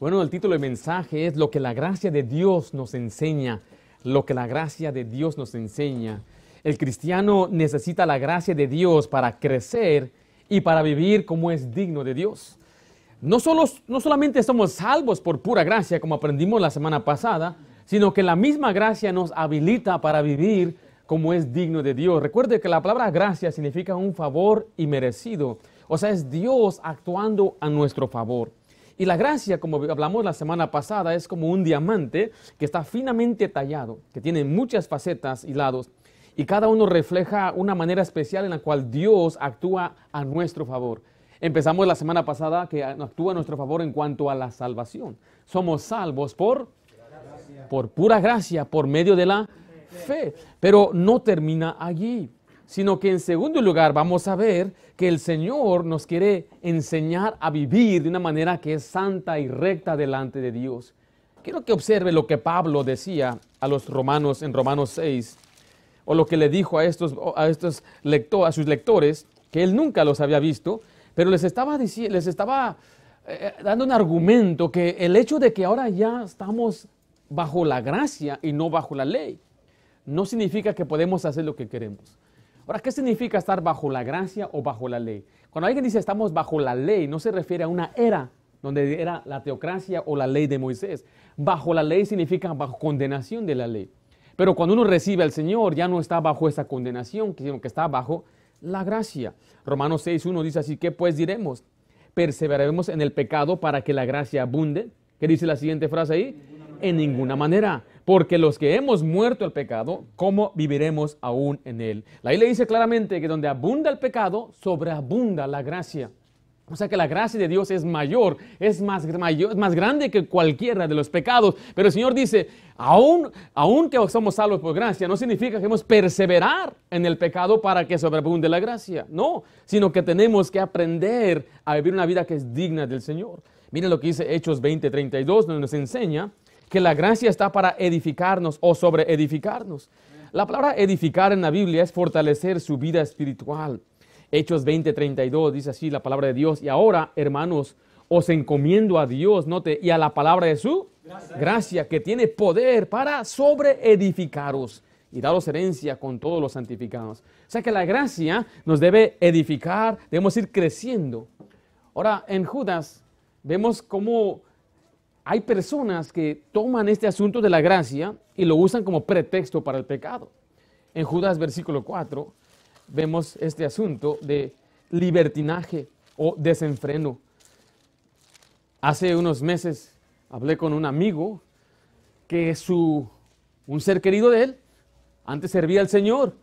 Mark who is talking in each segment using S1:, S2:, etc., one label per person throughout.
S1: Bueno, el título del mensaje es lo que la gracia de Dios nos enseña, lo que la gracia de Dios nos enseña. El cristiano necesita la gracia de Dios para crecer y para vivir como es digno de Dios. No, solo, no solamente somos salvos por pura gracia, como aprendimos la semana pasada, sino que la misma gracia nos habilita para vivir como es digno de Dios. Recuerde que la palabra gracia significa un favor y merecido. O sea, es Dios actuando a nuestro favor. Y la gracia, como hablamos la semana pasada, es como un diamante que está finamente tallado, que tiene muchas facetas y lados, y cada uno refleja una manera especial en la cual Dios actúa a nuestro favor. Empezamos la semana pasada que actúa a nuestro favor en cuanto a la salvación. Somos salvos por, por pura gracia, por medio de la fe. Pero no termina allí, sino que en segundo lugar vamos a ver que el Señor nos quiere enseñar a vivir de una manera que es santa y recta delante de Dios. Quiero que observe lo que Pablo decía a los romanos en Romanos 6, o lo que le dijo a estos, a estos a sus lectores, que él nunca los había visto, pero les estaba, les estaba eh, dando un argumento que el hecho de que ahora ya estamos bajo la gracia y no bajo la ley, no significa que podemos hacer lo que queremos. Ahora, ¿qué significa estar bajo la gracia o bajo la ley? Cuando alguien dice estamos bajo la ley, no se refiere a una era donde era la teocracia o la ley de Moisés. Bajo la ley significa bajo condenación de la ley. Pero cuando uno recibe al Señor, ya no está bajo esa condenación, sino que está bajo la gracia. Romanos 6.1 dice así, ¿qué pues diremos? ¿Perseveraremos en el pecado para que la gracia abunde? ¿Qué dice la siguiente frase ahí? En ninguna manera. Porque los que hemos muerto al pecado, ¿cómo viviremos aún en él? La le dice claramente que donde abunda el pecado, sobreabunda la gracia. O sea que la gracia de Dios es mayor, es más, mayor, más grande que cualquiera de los pecados. Pero el Señor dice, aún, aún que somos salvos por gracia, no significa que debemos perseverar en el pecado para que sobreabunde la gracia. No, sino que tenemos que aprender a vivir una vida que es digna del Señor. Miren lo que dice Hechos 20:32, donde nos enseña que la gracia está para edificarnos o sobre edificarnos. La palabra edificar en la Biblia es fortalecer su vida espiritual. Hechos 20:32 dice así la palabra de Dios. Y ahora, hermanos, os encomiendo a Dios, note, y a la palabra de su gracia, que tiene poder para sobreedificaros y daros herencia con todos los santificados. O sea que la gracia nos debe edificar, debemos ir creciendo. Ahora, en Judas vemos cómo hay personas que toman este asunto de la gracia y lo usan como pretexto para el pecado. En Judas versículo 4 vemos este asunto de libertinaje o desenfreno. Hace unos meses hablé con un amigo que su, un ser querido de él, antes servía al Señor,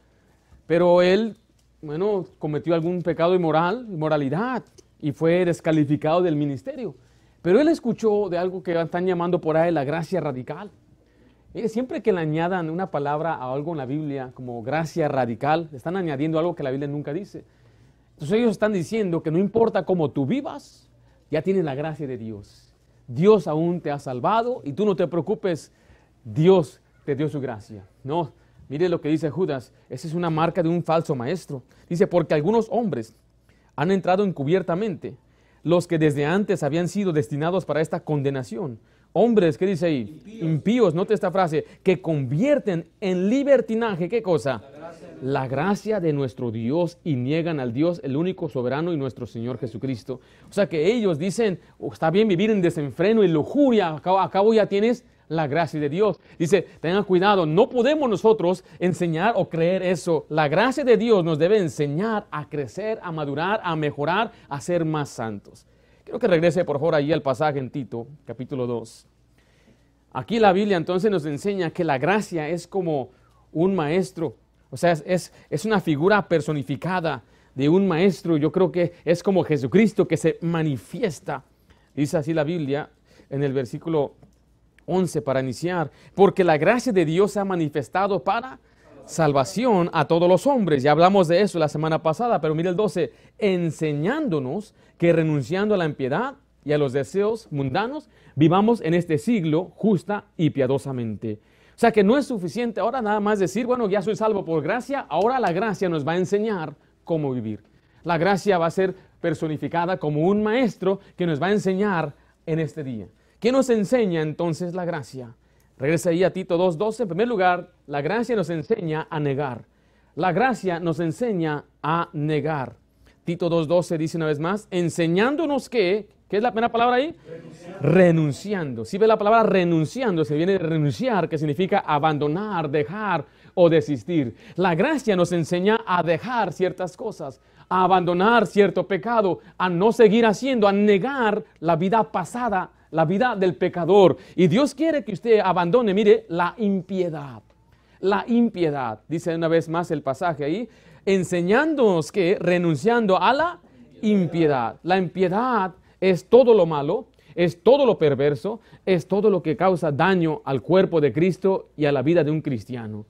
S1: pero él, bueno, cometió algún pecado inmoral, inmoralidad, y fue descalificado del ministerio. Pero él escuchó de algo que están llamando por ahí la gracia radical siempre que le añadan una palabra a algo en la Biblia como gracia radical, están añadiendo algo que la Biblia nunca dice. Entonces ellos están diciendo que no importa cómo tú vivas, ya tienes la gracia de Dios. Dios aún te ha salvado y tú no te preocupes, Dios te dio su gracia. No, mire lo que dice Judas, esa es una marca de un falso maestro. Dice, porque algunos hombres han entrado encubiertamente, los que desde antes habían sido destinados para esta condenación hombres, ¿qué dice ahí? Impíos. note esta frase, que convierten en libertinaje, ¿qué cosa? La gracia. de nuestro Dios y niegan al Dios, el único soberano y nuestro Señor Jesucristo. O sea que ellos dicen, oh, está bien vivir en desenfreno y lujuria, acabo, cabo ya tienes la gracia de Dios. Dice, tengan cuidado, no podemos nosotros enseñar o creer eso. La gracia de Dios nos debe enseñar a crecer, a madurar, a mejorar, a ser más santos. Quiero que regrese por favor ahí al pasaje en Tito, capítulo 2. Aquí la Biblia entonces nos enseña que la gracia es como un maestro, o sea, es, es una figura personificada de un maestro. Yo creo que es como Jesucristo que se manifiesta. Dice así la Biblia en el versículo 11 para iniciar, porque la gracia de Dios se ha manifestado para salvación a todos los hombres. Ya hablamos de eso la semana pasada, pero mire el 12, enseñándonos que renunciando a la impiedad y a los deseos mundanos, vivamos en este siglo justa y piadosamente. O sea que no es suficiente ahora nada más decir, bueno, ya soy salvo por gracia, ahora la gracia nos va a enseñar cómo vivir. La gracia va a ser personificada como un maestro que nos va a enseñar en este día. ¿Qué nos enseña entonces la gracia? Regresa ahí a Tito 2.12. En primer lugar, la gracia nos enseña a negar. La gracia nos enseña a negar. Tito 2.12 dice una vez más, enseñándonos que, ¿qué es la primera palabra ahí? Renunciando. Si ve la palabra renunciando, se viene de renunciar, que significa abandonar, dejar o desistir. La gracia nos enseña a dejar ciertas cosas, a abandonar cierto pecado, a no seguir haciendo, a negar la vida pasada, la vida del pecador. Y Dios quiere que usted abandone, mire, la impiedad. La impiedad, dice una vez más el pasaje ahí, enseñándonos que renunciando a la impiedad. La impiedad es todo lo malo, es todo lo perverso, es todo lo que causa daño al cuerpo de Cristo y a la vida de un cristiano.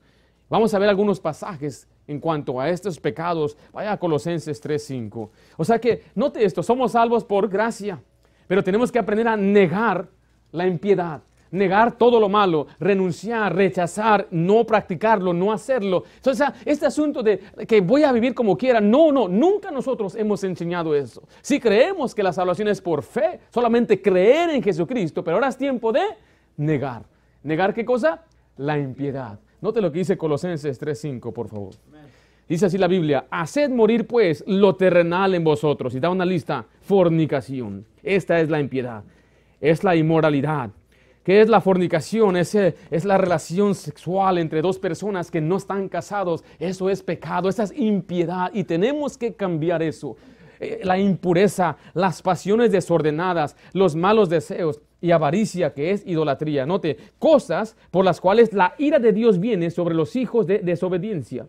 S1: Vamos a ver algunos pasajes en cuanto a estos pecados. Vaya a Colosenses 3:5. O sea que, note esto, somos salvos por gracia, pero tenemos que aprender a negar la impiedad, negar todo lo malo, renunciar, rechazar, no practicarlo, no hacerlo. Sea, este asunto de que voy a vivir como quiera, no, no, nunca nosotros hemos enseñado eso. Si creemos que la salvación es por fe, solamente creer en Jesucristo, pero ahora es tiempo de negar. ¿Negar qué cosa? La impiedad. Note lo que dice Colosenses 3:5, por favor. Dice así la Biblia, haced morir pues lo terrenal en vosotros. Y da una lista, fornicación. Esta es la impiedad, es la inmoralidad. ¿Qué es la fornicación? Es, es la relación sexual entre dos personas que no están casados. Eso es pecado, esa es impiedad y tenemos que cambiar eso. Eh, la impureza, las pasiones desordenadas, los malos deseos y avaricia, que es idolatría. Note, cosas por las cuales la ira de Dios viene sobre los hijos de desobediencia,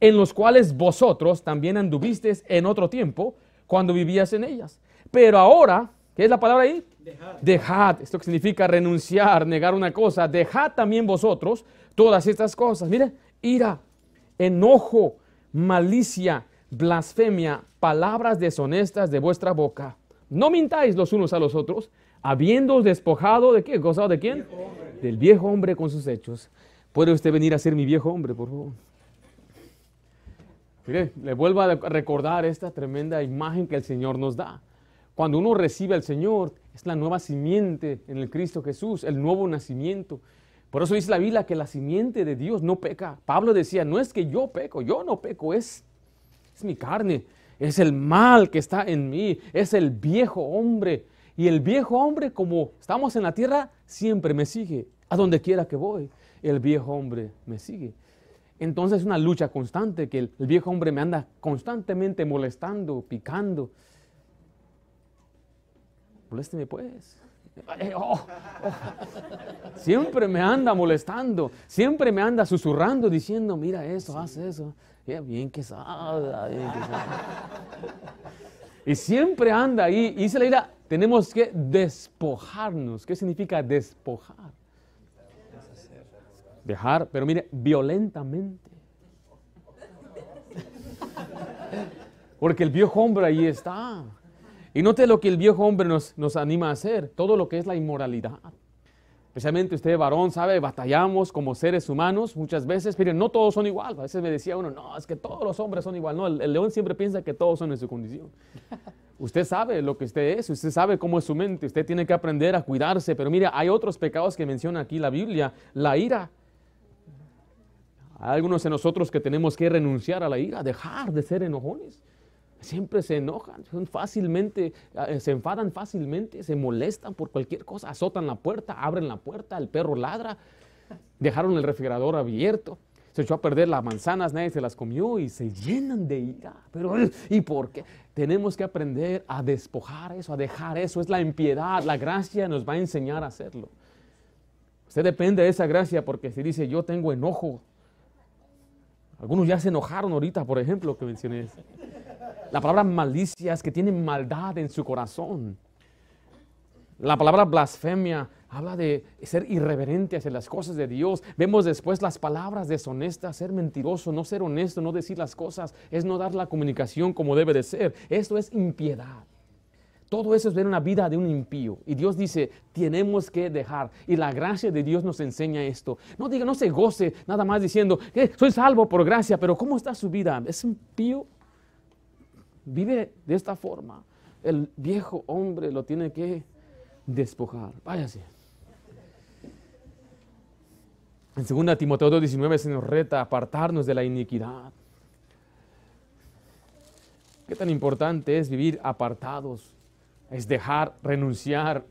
S1: en los cuales vosotros también anduvisteis en otro tiempo cuando vivías en ellas. Pero ahora, ¿qué es la palabra ahí? Dejad. Dejad. Esto significa renunciar, negar una cosa. Dejad también vosotros todas estas cosas. Mire, ira, enojo, malicia, blasfemia, palabras deshonestas de vuestra boca. No mintáis los unos a los otros, habiendo despojado de qué? ¿Gozado de quién? Del viejo hombre con sus hechos. ¿Puede usted venir a ser mi viejo hombre, por favor? Le vuelvo a recordar esta tremenda imagen que el Señor nos da. Cuando uno recibe al Señor, es la nueva simiente en el Cristo Jesús, el nuevo nacimiento. Por eso dice la Biblia que la simiente de Dios no peca. Pablo decía, no es que yo peco, yo no peco, es, es mi carne, es el mal que está en mí, es el viejo hombre. Y el viejo hombre, como estamos en la tierra, siempre me sigue. A donde quiera que voy, el viejo hombre me sigue. Entonces es una lucha constante que el, viejo hombre me anda constantemente molestando, picando. Molésteme pues. Eh, oh, oh. Siempre me anda molestando, siempre me anda susurrando diciendo, mira eso, haz eso. bien que sabe, bien que sabe. Y siempre anda ahí. Y dice la idea, tenemos que despojarnos. ¿Qué significa despojar? Dejar, pero mire, violentamente. Porque el viejo hombre ahí está. Y note lo que el viejo hombre nos, nos anima a hacer, todo lo que es la inmoralidad. Especialmente usted, varón, sabe, batallamos como seres humanos muchas veces, pero no todos son igual. A veces me decía uno, no, es que todos los hombres son igual. No, el, león siempre piensa que todos son en su condición. Usted sabe lo que usted es, usted sabe cómo es su mente, usted tiene que aprender a cuidarse. Pero mira, hay otros pecados que menciona aquí la Biblia, la ira. Hay algunos de nosotros que tenemos que renunciar a la ira, dejar de ser enojones. Siempre se enojan, son fácilmente, eh, se enfadan fácilmente, se molestan por cualquier cosa, azotan la puerta, abren la puerta, el perro ladra, dejaron el refrigerador abierto, se echó a perder las manzanas, nadie se las comió y se llenan de ira. Pero, ¿y por qué? Tenemos que aprender a despojar eso, a dejar eso. Es la impiedad. La gracia nos va a enseñar a hacerlo. Usted depende de esa gracia porque si dice yo tengo enojo. Algunos ya se enojaron ahorita, por ejemplo, que mencioné. La palabra malicia es que tienen maldad en su corazón. La palabra blasfemia habla de ser irreverente hacia las cosas de Dios. Vemos después las palabras deshonestas, ser mentiroso, no ser honesto, no decir las cosas, es no dar la comunicación como debe de ser. Esto es impiedad. Todo eso es ver una vida de un impío. Y Dios dice, tenemos que dejar. Y la gracia de Dios nos enseña esto. No diga, no se goce nada más diciendo, que soy salvo por gracia, pero ¿cómo está su vida? ¿Es impío? Vive de esta forma. El viejo hombre lo tiene que despojar. Váyase. En 2 Timoteo 2.19 se nos reta apartarnos de la iniquidad. ¿Qué tan importante es vivir apartados? Es dejar, renunciar.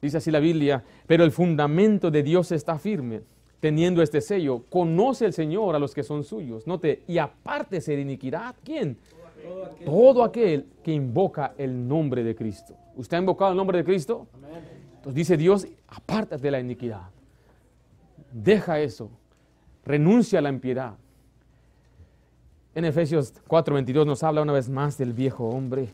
S1: Dice así la Biblia, pero el fundamento de Dios está firme, teniendo este sello. Conoce el Señor a los que son suyos. Note, y apártese de iniquidad. ¿Quién? Todo aquel. Que invoca el nombre de Cristo. ¿Usted ha invocado el nombre de Cristo? Entonces dice Dios, apártate de la iniquidad. Deja eso. Renuncia a la impiedad. En Efesios 4:22 nos habla una vez más del viejo hombre.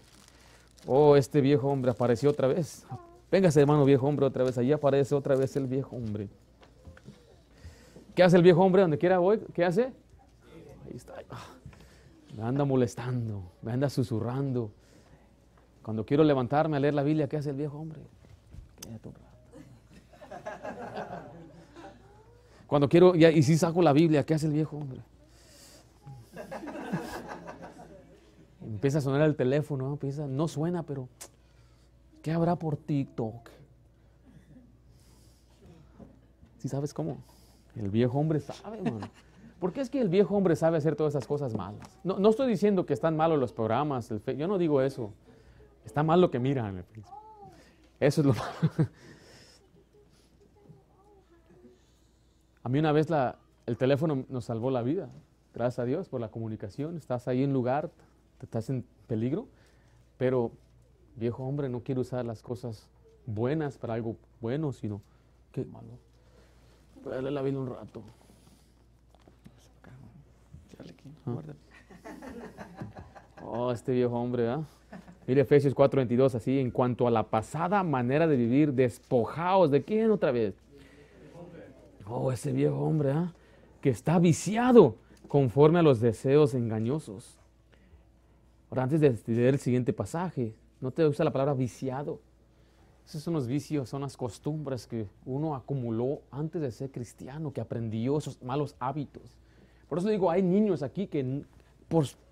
S1: Oh, este viejo hombre apareció otra vez. Véngase, hermano viejo hombre, otra vez. Allí aparece otra vez el viejo hombre. ¿Qué hace el viejo hombre donde quiera voy? ¿Qué hace? Ahí está. Me anda molestando, me anda susurrando. Cuando quiero levantarme a leer la Biblia, ¿qué hace el viejo hombre? Quédate un rato. Cuando quiero, y, si saco la Biblia, ¿qué hace el viejo hombre? Empieza a sonar el teléfono, Empieza, no suena, pero ¿qué habrá por TikTok? ¿Sí sabes cómo? El viejo hombre sabe, hermano. ¿Por qué es que el viejo hombre sabe hacer todas esas cosas malas? No, no estoy diciendo que están malos los programas, yo no digo eso. Está mal lo que miran. Eso es lo malo. A mí una vez la, el teléfono nos salvó la vida, gracias a Dios por la comunicación. Estás ahí en lugar, estás en peligro, pero viejo hombre, no quiero usar las cosas buenas para algo bueno, sino qué malo. Voy a la Biblia un rato. Oh, este viejo hombre, ¿ah? Mire Efesios 4:22, así, en cuanto a la pasada manera de vivir, despojaos de quién otra vez? Oh, ese viejo hombre, ¿ah? que está viciado conforme a los deseos engañosos. Ahora, antes de leer el siguiente pasaje, no te usa la palabra viciado. Esos son los vicios, son las costumbres que uno acumuló antes de ser cristiano, que aprendió esos malos hábitos. Por eso digo, hay niños aquí que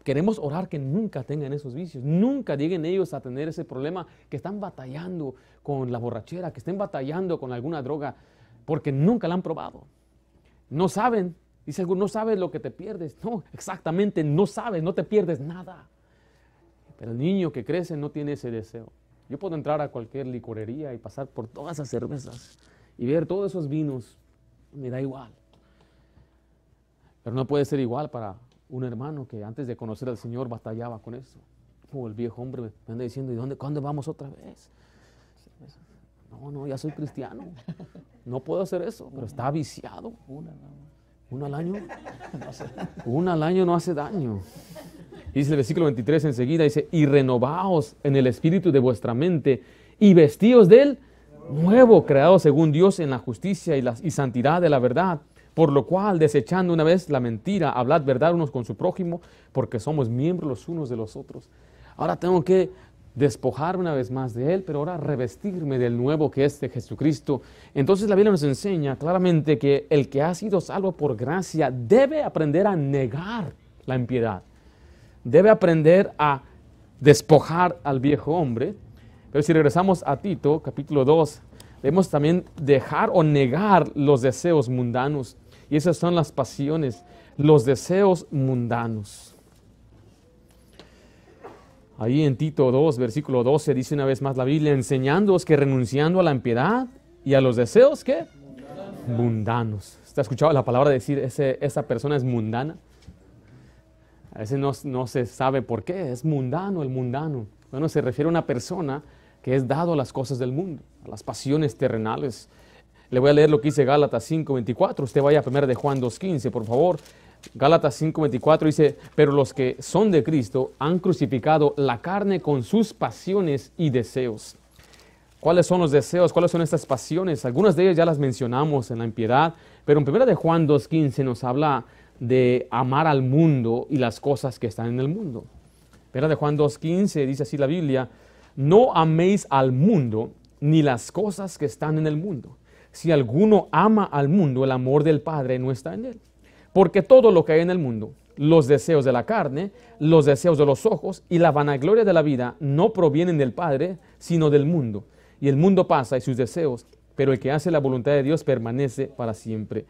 S1: queremos orar que nunca tengan esos vicios, nunca lleguen ellos a tener ese problema, que están batallando con la borrachera, que estén batallando con alguna droga porque nunca la han probado. No saben, dice alguno, no sabes lo que te pierdes. No, exactamente, no sabes, no te pierdes nada. Pero el niño que crece no tiene ese deseo. Yo puedo entrar a cualquier licorería y pasar por todas esas cervezas y ver todos esos vinos, me da igual. Pero no puede ser igual para un hermano que antes de conocer al Señor batallaba con eso. Como el viejo hombre me anda diciendo, ¿y dónde, cuándo vamos otra vez? No, no, ya soy cristiano. No puedo hacer eso, pero está viciado. Una, al año. Una al año no hace daño. Dice el versículo 23 enseguida, dice, y renovaos en el espíritu de vuestra mente y vestíos del nuevo, creado según Dios en la justicia y, la, y santidad de la verdad. Por lo cual, desechando una vez la mentira, hablad verdad unos con su prójimo, porque somos miembros los unos de los otros. Ahora tengo que despojarme una vez más de Él, pero ahora revestirme del nuevo que es de Jesucristo. Entonces la Biblia nos enseña claramente que el que ha sido salvo por gracia debe aprender a negar la impiedad, debe aprender a despojar al viejo hombre. Pero si regresamos a Tito, capítulo 2, debemos también dejar o negar los deseos mundanos. Y esas son las pasiones, los deseos mundanos. Ahí en Tito 2, versículo 12 dice una vez más la Biblia, enseñándoos que renunciando a la impiedad y a los deseos, ¿qué? Mundanos. ¿Usted ha escuchado la palabra decir ese, esa persona es mundana? A veces no, no, se sabe por qué, es mundano el mundano. Bueno, se refiere a una persona que es dado a las cosas del mundo, a las pasiones terrenales. Le voy a leer lo que dice Gálatas 5:24. Usted vaya a 1 de Juan 2:15, por favor. Gálatas 5:24 dice, pero los que son de Cristo han crucificado la carne con sus pasiones y deseos. ¿Cuáles son los deseos? ¿Cuáles son estas pasiones? Algunas de ellas ya las mencionamos en la impiedad, pero en 1 de Juan 2:15 nos habla de amar al mundo y las cosas que están en el mundo. 1 de Juan 2:15 dice así la Biblia, no améis al mundo ni las cosas que están en el mundo. Si alguno ama al mundo, el amor del Padre no está en él. Porque todo lo que hay en el mundo, los deseos de la carne, los deseos de los ojos y la vanagloria de la vida no provienen del Padre, sino del mundo. y el mundo pasa y sus deseos, pero el que hace la voluntad de Dios permanece para siempre.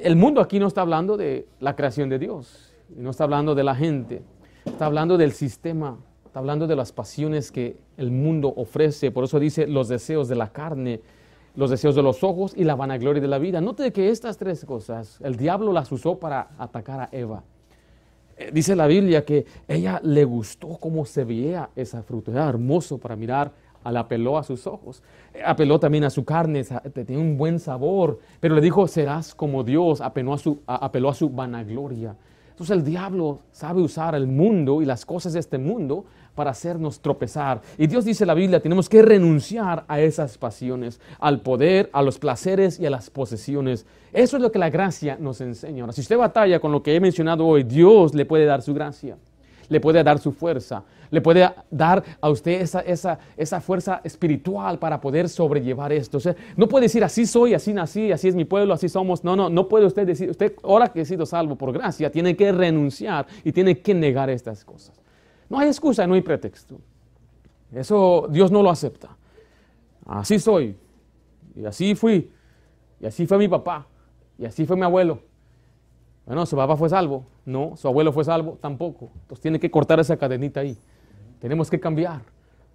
S1: El mundo aquí no está hablando de la creación de Dios, no está hablando de la gente, está hablando del sistema, está hablando de las pasiones que el mundo ofrece, por eso dice los deseos de la carne, los deseos de los ojos y la vanagloria de la vida. Note que estas tres cosas, el diablo las usó para atacar a Eva. Eh, dice la Biblia que ella le gustó cómo se veía esa fruta, era hermoso para mirar, la apeló a sus ojos, eh, apeló también a su carne, tenía un buen sabor, pero le dijo, serás como Dios, apeló a su, apeló a su vanagloria. Entonces el diablo sabe usar el mundo y las cosas de este mundo para hacernos tropezar. Y Dios dice en la Biblia, tenemos que renunciar a esas pasiones, al poder, a los placeres y a las posesiones. Eso es lo que la gracia nos enseña. Ahora, si usted batalla con lo que he mencionado hoy, Dios le puede dar su gracia, le puede dar su fuerza, le puede dar a usted esa, esa, esa fuerza espiritual para poder sobrellevar esto. no puede decir así soy, así nací, así es mi pueblo, así somos. No, no, no puede usted decir, usted ahora que he sido salvo por gracia, tiene que renunciar y tiene que negar estas cosas. No hay excusa, no hay pretexto. Eso Dios no lo acepta. Así soy. Y así fui. Y así fue mi papá. Y así fue mi abuelo. Bueno, su papá fue salvo. No, su abuelo fue salvo tampoco. Entonces tiene que cortar esa cadenita ahí. Tenemos que cambiar.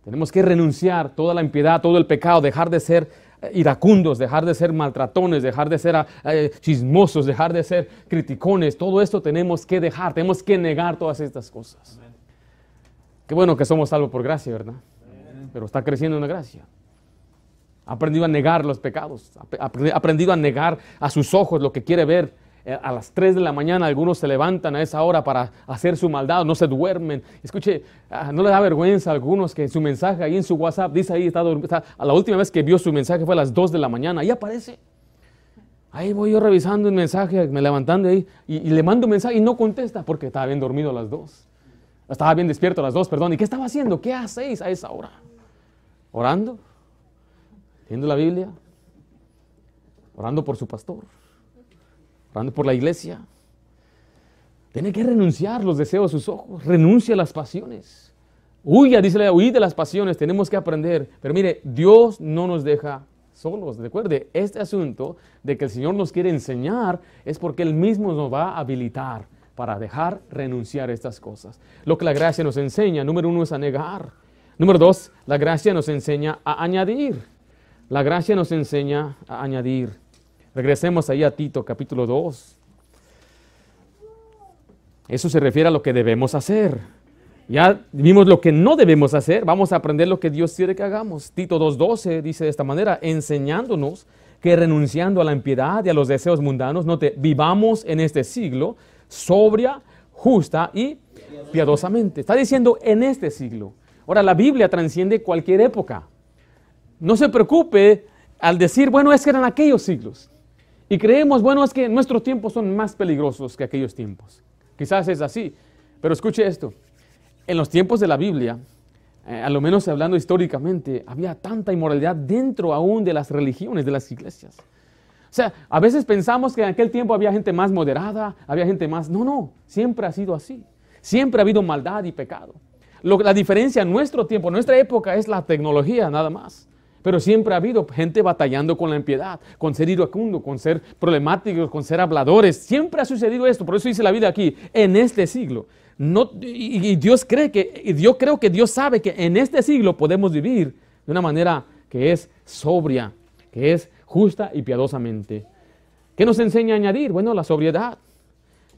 S1: Tenemos que renunciar toda la impiedad, todo el pecado, dejar de ser eh, iracundos, dejar de ser maltratones, dejar de ser ah, eh, chismosos, dejar de ser criticones. Todo esto tenemos que dejar, tenemos que negar todas estas cosas. Qué bueno que somos salvos por gracia, ¿verdad? Pero está creciendo en la gracia. Ha aprendido a negar los pecados, ha aprendido a negar a sus ojos lo que quiere ver. Eh, a las 3 de la mañana algunos se levantan a esa hora para hacer su maldad, no se duermen. Escuche, ah, no le da vergüenza a algunos que su mensaje ahí en su WhatsApp dice ahí, está, está, la última vez que vio su mensaje fue a las 2 de la mañana, ahí aparece. Ahí voy yo revisando un mensaje, me levantando ahí y, y le mando un mensaje y no contesta porque estaba bien dormido a las 2. Estaba bien despierto las dos, perdón. ¿Y qué estaba haciendo? ¿Qué hacéis a esa hora? ¿Orando? ¿Leyendo la Biblia? ¿Orando por su pastor? ¿Orando por la iglesia? Tiene que renunciar los deseos de sus ojos. Renuncia a las pasiones. Huya, dice, huí de las pasiones. Tenemos que aprender. Pero mire, Dios no nos deja solos. Recuerde, este asunto de que el Señor nos quiere enseñar es porque Él mismo nos va a habilitar para dejar renunciar a estas cosas. Lo que la gracia nos enseña, número uno, es a negar. Número dos, la gracia nos enseña a añadir. La gracia nos enseña a añadir. Regresemos ahí a Tito capítulo 2. Eso se refiere a lo que debemos hacer. Ya vimos lo que no debemos hacer, vamos a aprender lo que Dios quiere que hagamos. Tito 2.12 dice de esta manera, enseñándonos que renunciando a la impiedad y a los deseos mundanos, no te vivamos en este siglo sobria, justa y piadosamente. Está diciendo en este siglo. Ahora, la Biblia transciende cualquier época. No se preocupe al decir, bueno, es que eran aquellos siglos. Y creemos, bueno, es que nuestros tiempos son más peligrosos que aquellos tiempos. Quizás es así. Pero escuche esto. En los tiempos de la Biblia, eh, a lo menos hablando históricamente, había tanta inmoralidad dentro aún de las religiones, de las iglesias. O sea, a veces pensamos que en aquel tiempo había gente más moderada, había gente más... No, no, siempre ha sido así. Siempre ha habido maldad y pecado. la diferencia en nuestro tiempo, en nuestra época, es la tecnología nada más. Pero siempre ha habido gente batallando con la impiedad, con ser iracundo, con ser problemáticos, con ser habladores. Siempre ha sucedido esto. Por eso dice la vida aquí, en este siglo. No, y, Dios cree que, y yo creo que Dios sabe que en este siglo podemos vivir de una manera que es sobria, que es justa y piadosamente. ¿Qué nos enseña a añadir? Bueno, la sobriedad.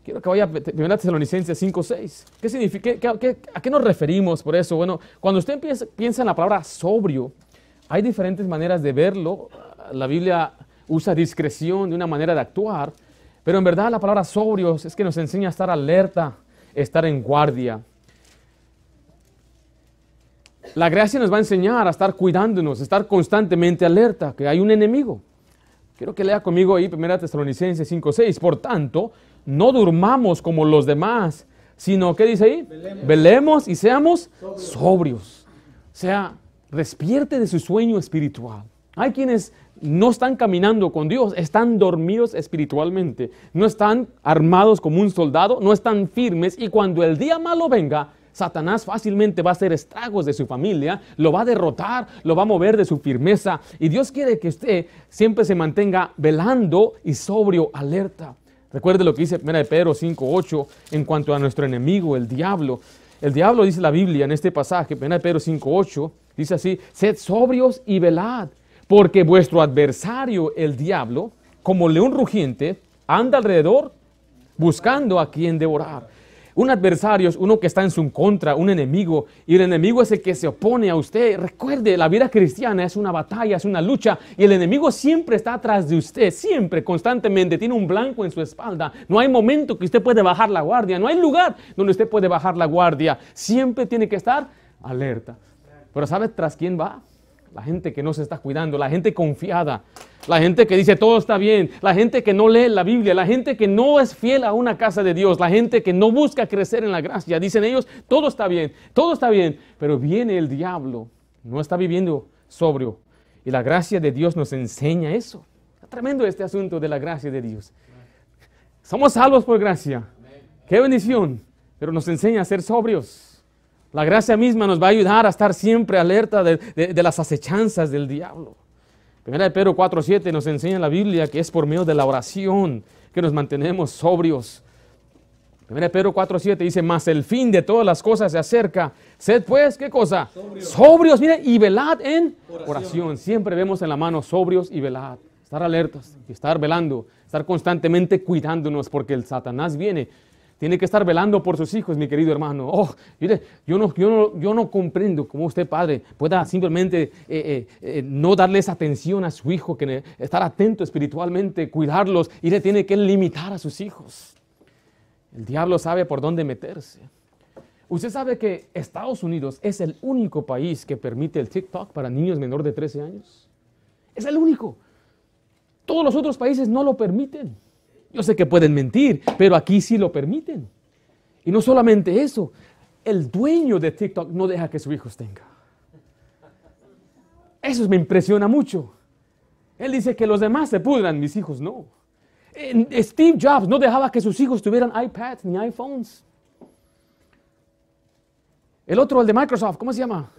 S1: Quiero que vaya a 1 Tesalonicenses 5, 6. ¿Qué significa? a qué nos referimos por eso? Bueno, cuando usted piensa en la palabra sobrio, hay diferentes maneras de verlo. La Biblia usa discreción de una manera de actuar, pero en verdad la palabra sobrio es que nos enseña a estar alerta, estar en guardia. La gracia nos va a enseñar a estar cuidándonos, a estar constantemente alerta, que hay un enemigo. Quiero que lea conmigo ahí 1 Tesalonicenses 5:6. Por tanto, no durmamos como los demás, sino, ¿qué dice ahí? Velemos, y seamos sobrios. O sea, despierte de su sueño espiritual. Hay quienes no están caminando con Dios, están dormidos espiritualmente, no están armados como un soldado, no están firmes y cuando el día malo venga, Satanás fácilmente va a hacer estragos de su familia, lo va a derrotar, lo va a mover de su firmeza. Y Dios quiere que usted siempre se mantenga velando y sobrio, alerta. Recuerde lo que dice 1 Pedro 5.8 en cuanto a nuestro enemigo, el diablo. El diablo dice la Biblia en este pasaje, 1 Pedro 5.8, dice así, sed sobrios y velad, porque vuestro adversario, el diablo, como león rugiente, anda alrededor buscando a quien devorar. Un adversario es uno que está en su contra, un enemigo, y el enemigo es el que se opone a usted. Recuerde, la vida cristiana es una batalla, es una lucha, y el enemigo siempre está atrás de usted, siempre, constantemente, tiene un blanco en su espalda. No hay momento que usted puede bajar la guardia, no hay lugar donde usted puede bajar la guardia. Siempre tiene que estar alerta. Pero ¿sabe tras quién va? La gente que no se está cuidando, la gente confiada, la gente que dice todo está bien, la gente que no lee la Biblia, la gente que no es fiel a una casa de Dios, la gente que no busca crecer en la gracia. Dicen ellos, todo está bien, todo está bien, pero viene el diablo, no está viviendo sobrio. Y la gracia de Dios nos enseña eso. Tremendo este asunto de la gracia de Dios. Somos salvos por gracia. Qué bendición, pero nos enseña a ser sobrios. La gracia misma nos va a ayudar a estar siempre alerta de, las acechanzas del diablo. Primera de Pedro 4.7 nos enseña en la Biblia que es por medio de la oración que nos mantenemos sobrios. Primera de Pedro 4.7 dice, más el fin de todas las cosas se acerca. Sed pues, ¿qué cosa? Sobrios, mire, y velad en oración. oración. Siempre vemos en la mano sobrios y velad. Estar alertos y estar velando, estar constantemente cuidándonos porque el Satanás viene tiene que estar velando por sus hijos, mi querido hermano. Oh, mire, yo no, yo no, yo no comprendo cómo usted, padre, pueda simplemente eh, eh, eh, no darles atención a su hijo, que estar atento espiritualmente, cuidarlos, y le tiene que limitar a sus hijos. El diablo sabe por dónde meterse. Usted sabe que Estados Unidos es el único país que permite el TikTok para niños menor de 13 años. Es el único. Todos los otros países no lo permiten. Yo sé que pueden mentir, pero aquí sí lo permiten. Y no solamente eso, el dueño de TikTok no deja que sus hijos tenga. Eso me impresiona mucho. Él dice que los demás se pudran, mis hijos no. Steve Jobs no dejaba que sus hijos tuvieran iPads ni iPhones. El otro, el de Microsoft, ¿cómo se llama?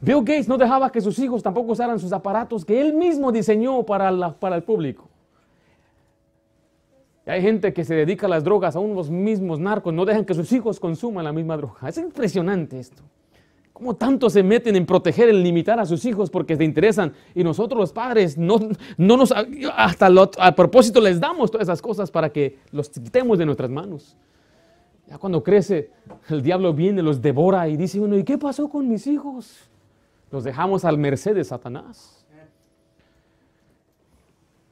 S1: Bill Gates no dejaba que sus hijos tampoco usaran sus aparatos que él mismo diseñó para, para el público hay gente que se dedica a las drogas, aún los mismos narcos, no dejan que sus hijos consuman la misma droga. Es impresionante esto. ¿Cómo tanto se meten en proteger, en limitar a sus hijos porque se interesan? Y nosotros los padres no, no nos, hasta a propósito les damos todas esas cosas para que los quitemos de nuestras manos. Ya cuando crece, el diablo viene, los devora y dice uno, ¿y qué pasó con mis hijos? Los dejamos al merced de Satanás.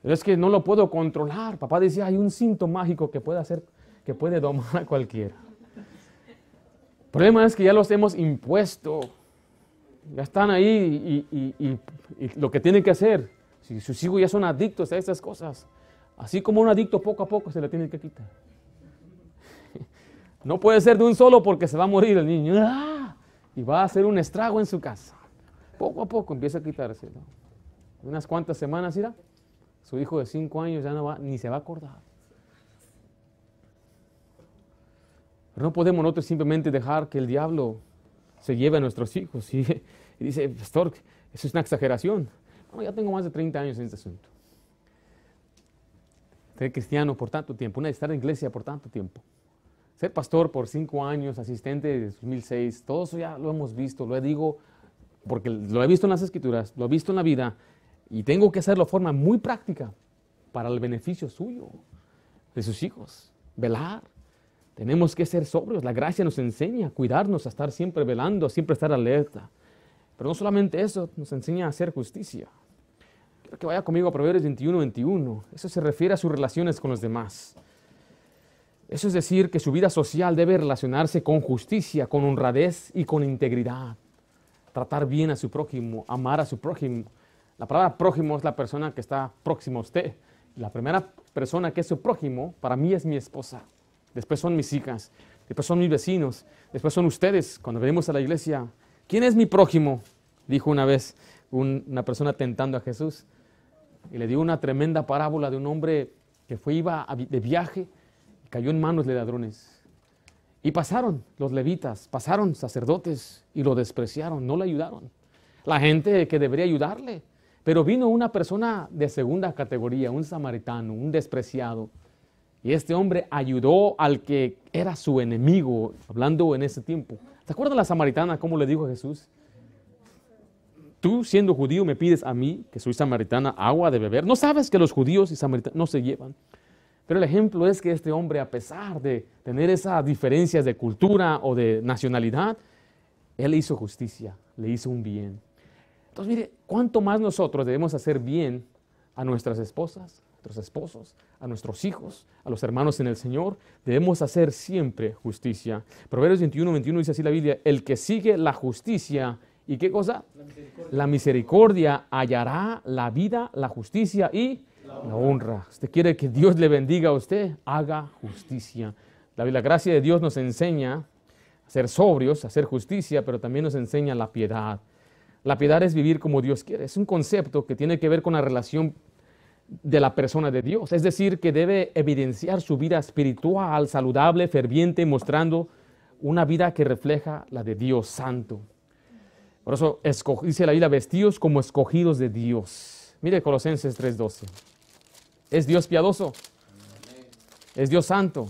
S1: Pero es que no lo puedo controlar. Papá decía, hay un cinto mágico que puede hacer, que puede domar a cualquiera. El problema es que ya los hemos impuesto. Ya están ahí y, lo que tienen que hacer, si sus hijos ya son adictos a estas cosas, así como un adicto poco a poco se le tiene que quitar. No puede ser de un solo porque se va a morir el niño. ¡Ah! Y va a hacer un estrago en su casa. Poco a poco empieza a quitarse. Unas cuantas semanas irá su hijo de cinco años ya no va, ni se va a acordar. Pero no podemos nosotros simplemente dejar que el diablo se lleve a nuestros hijos. Y, dice, pastor, eso es una exageración. No, ya tengo más de 30 años en este asunto. Ser cristiano por tanto tiempo, una estar en iglesia por tanto tiempo. Ser pastor por cinco años, asistente de 2006, todo eso ya lo hemos visto, lo digo porque lo he visto en las escrituras, lo he visto en la vida y tengo que hacerlo de forma muy práctica para el beneficio suyo, de sus hijos. Velar. Tenemos que ser sobrios. La gracia nos enseña a cuidarnos, a estar siempre velando, a siempre estar alerta. Pero no solamente eso, nos enseña a hacer justicia. Quiero que vaya conmigo a Proverbios 21, 21. Eso se refiere a sus relaciones con los demás. Eso es decir, que su vida social debe relacionarse con justicia, con honradez y con integridad. Tratar bien a su prójimo, amar a su prójimo, la palabra prójimo es la persona que está próximo a usted. La primera persona que es su prójimo para mí es mi esposa. Después son mis hijas. Después son mis vecinos. Después son ustedes. Cuando venimos a la iglesia, ¿quién es mi prójimo? Dijo una vez una persona tentando a Jesús. Y le dio una tremenda parábola de un hombre que fue, iba de viaje y cayó en manos de ladrones. Y pasaron los levitas, pasaron sacerdotes y lo despreciaron, no le ayudaron. La gente que debería ayudarle. Pero vino una persona de segunda categoría, un samaritano, un despreciado. Y este hombre ayudó al que era su enemigo, hablando en ese tiempo. ¿Se acuerdan la samaritana cómo le dijo a Jesús? Tú siendo judío me pides a mí, que soy samaritana, agua de beber. No sabes que los judíos y samaritanos no se llevan. Pero el ejemplo es que este hombre, a pesar de tener esas diferencias de cultura o de nacionalidad, él hizo justicia, le hizo un bien. Entonces, mire, ¿cuánto más nosotros debemos hacer bien a nuestras esposas, a nuestros esposos, a nuestros hijos, a los hermanos en el Señor? Debemos hacer siempre justicia. Proverbios 21, 21 dice así la Biblia, el que sigue la justicia, ¿y qué cosa? La misericordia, la misericordia hallará la vida, la justicia y la honra. Usted quiere que Dios le bendiga a usted, haga justicia. La, la gracia de Dios nos enseña a ser sobrios, a hacer justicia, pero también nos enseña la piedad. La piedad es vivir como Dios quiere. Es un concepto que tiene que ver con la relación de la persona de Dios. Es decir, que debe evidenciar su vida espiritual, saludable, ferviente, mostrando una vida que refleja la de Dios santo. Por eso dice la Biblia, vestidos como escogidos de Dios. Mire Colosenses 3:12. ¿Es Dios piadoso? ¿Es Dios santo?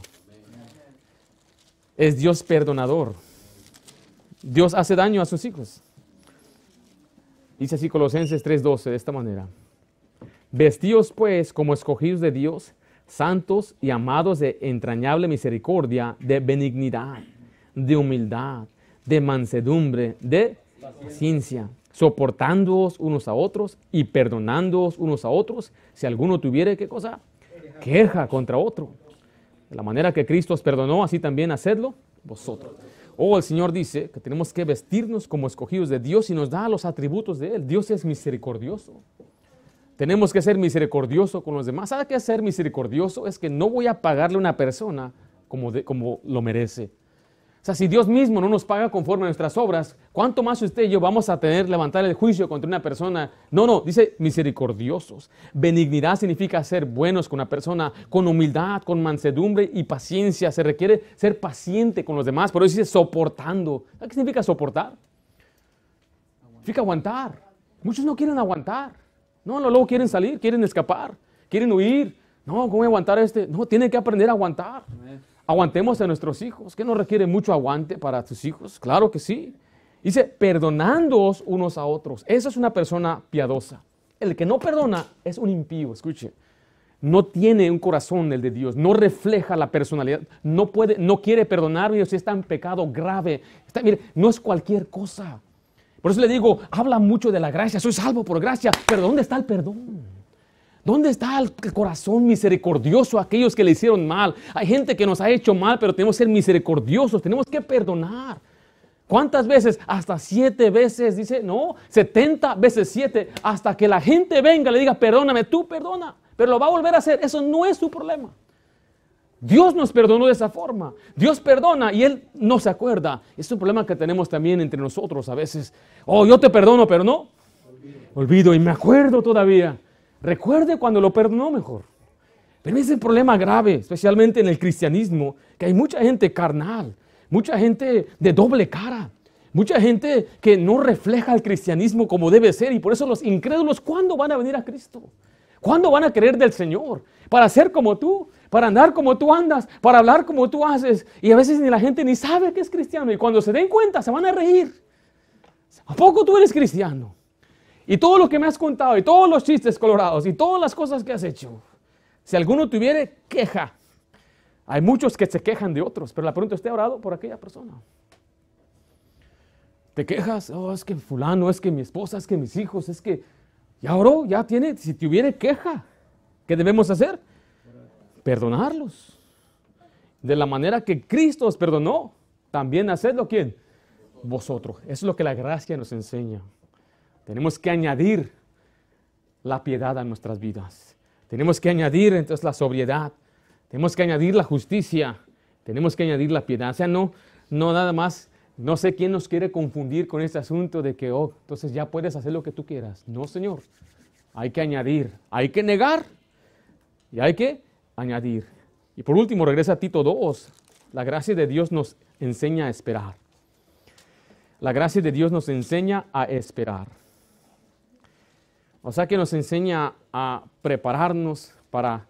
S1: ¿Es Dios perdonador? ¿Dios hace daño a sus hijos? Dice así Colosenses 3:12 de esta manera. Vestidos pues como escogidos de Dios, santos y amados de entrañable misericordia, de benignidad, de humildad, de mansedumbre, de paciencia soportándoos unos a otros y perdonándoos unos a otros, si alguno tuviere qué cosa, queja contra otro. De la manera que Cristo os perdonó, así también hacedlo vosotros. O el Señor dice que tenemos que vestirnos como escogidos de Dios y nos da los atributos de Él. Dios es misericordioso. Tenemos que ser misericordioso con los demás. ¿Sabe qué es ser misericordioso? Es que no voy a pagarle a una persona como, como lo merece. O sea, si Dios mismo no nos paga conforme a nuestras obras, ¿cuánto más usted y yo vamos a tener, levantar el juicio contra una persona? No, no, dice misericordiosos. Benignidad significa ser buenos con una persona, con humildad, con mansedumbre y paciencia. Se requiere ser paciente con los demás, por eso dice soportando. ¿Qué significa soportar? Significa aguantar. Muchos no quieren aguantar. No, luego quieren salir, quieren escapar, quieren huir. No, ¿cómo voy a aguantar este? No, tienen que aprender a aguantar. Aguantemos a nuestros hijos. ¿Que no requiere mucho aguante para tus hijos? Claro que sí. Dice, perdonándoos unos a otros. Esa es una persona piadosa. El que no perdona es un impío, escuche. No tiene un corazón el de Dios, no refleja la personalidad, no puede, no quiere perdonar, si está en pecado grave. Mire, no es cualquier cosa. Por eso le digo, habla mucho de la gracia, soy salvo por gracia, pero ¿dónde está el perdón? ¿Dónde está el corazón misericordioso a aquellos que le hicieron mal? Hay gente que nos ha hecho mal, pero tenemos que ser misericordiosos, tenemos que perdonar. ¿Cuántas veces? Hasta siete veces, dice, no, setenta veces siete, hasta que la gente venga y le diga, perdóname, tú perdona, pero lo va a volver a hacer, eso no es su problema. Dios nos perdonó de esa forma. Dios perdona y Él no se acuerda. Es un problema que tenemos también entre nosotros a veces. Oh, yo te perdono, pero no. Olvido y me acuerdo todavía. Recuerde cuando lo perdonó mejor. Pero es el problema grave, especialmente en el cristianismo, que hay mucha gente carnal, mucha gente de doble cara, mucha gente que no refleja el cristianismo como debe ser y por eso los incrédulos, ¿cuándo van a venir a Cristo? ¿Cuándo van a creer del Señor? Para ser como tú, para andar como tú andas, para hablar como tú haces. Y a veces ni la gente ni sabe que es cristiano y cuando se den cuenta se van a reír. ¿A poco tú eres cristiano? Y todo lo que me has contado, y todos los chistes colorados, y todas las cosas que has hecho, si alguno tuviere queja, hay muchos que se quejan de otros, pero la pregunta, ¿usted ha orado por aquella persona? ¿Te quejas? Oh, es que fulano, es que mi esposa, es que mis hijos, es que ya oró, ya tiene, si tuviere queja, ¿qué debemos hacer? Perdonarlos. De la manera que Cristo os perdonó, también hacedlo quién? Vosotros. Eso es lo que la gracia nos enseña. Tenemos que añadir la piedad a nuestras vidas. Tenemos que añadir entonces la sobriedad. Tenemos que añadir la justicia. Tenemos que añadir la piedad. O sea, no, no nada más, no sé quién nos quiere confundir con este asunto de que, oh, entonces ya puedes hacer lo que tú quieras. No, Señor. Hay que añadir. Hay que negar y hay que añadir. Y por último, regresa a Tito 2. La gracia de Dios nos enseña a esperar. La gracia de Dios nos enseña a esperar. O sea que nos enseña a prepararnos para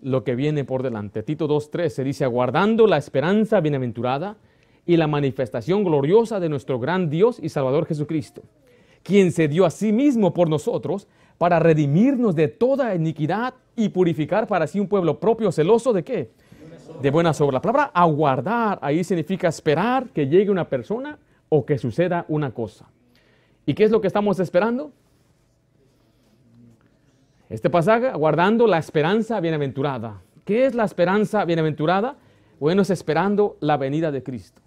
S1: lo que viene por delante. Tito 2.13 dice, aguardando la esperanza bienaventurada y la manifestación gloriosa de nuestro gran Dios y Salvador Jesucristo, quien se dio a sí mismo por nosotros para redimirnos de toda iniquidad y purificar para sí un pueblo propio celoso de qué? De buenas obras. La palabra aguardar ahí significa esperar que llegue una persona o que suceda una cosa. ¿Y qué es lo que estamos esperando? Este pasaje, aguardando la esperanza bienaventurada. ¿Qué es la esperanza bienaventurada? Bueno, es esperando la venida de Cristo.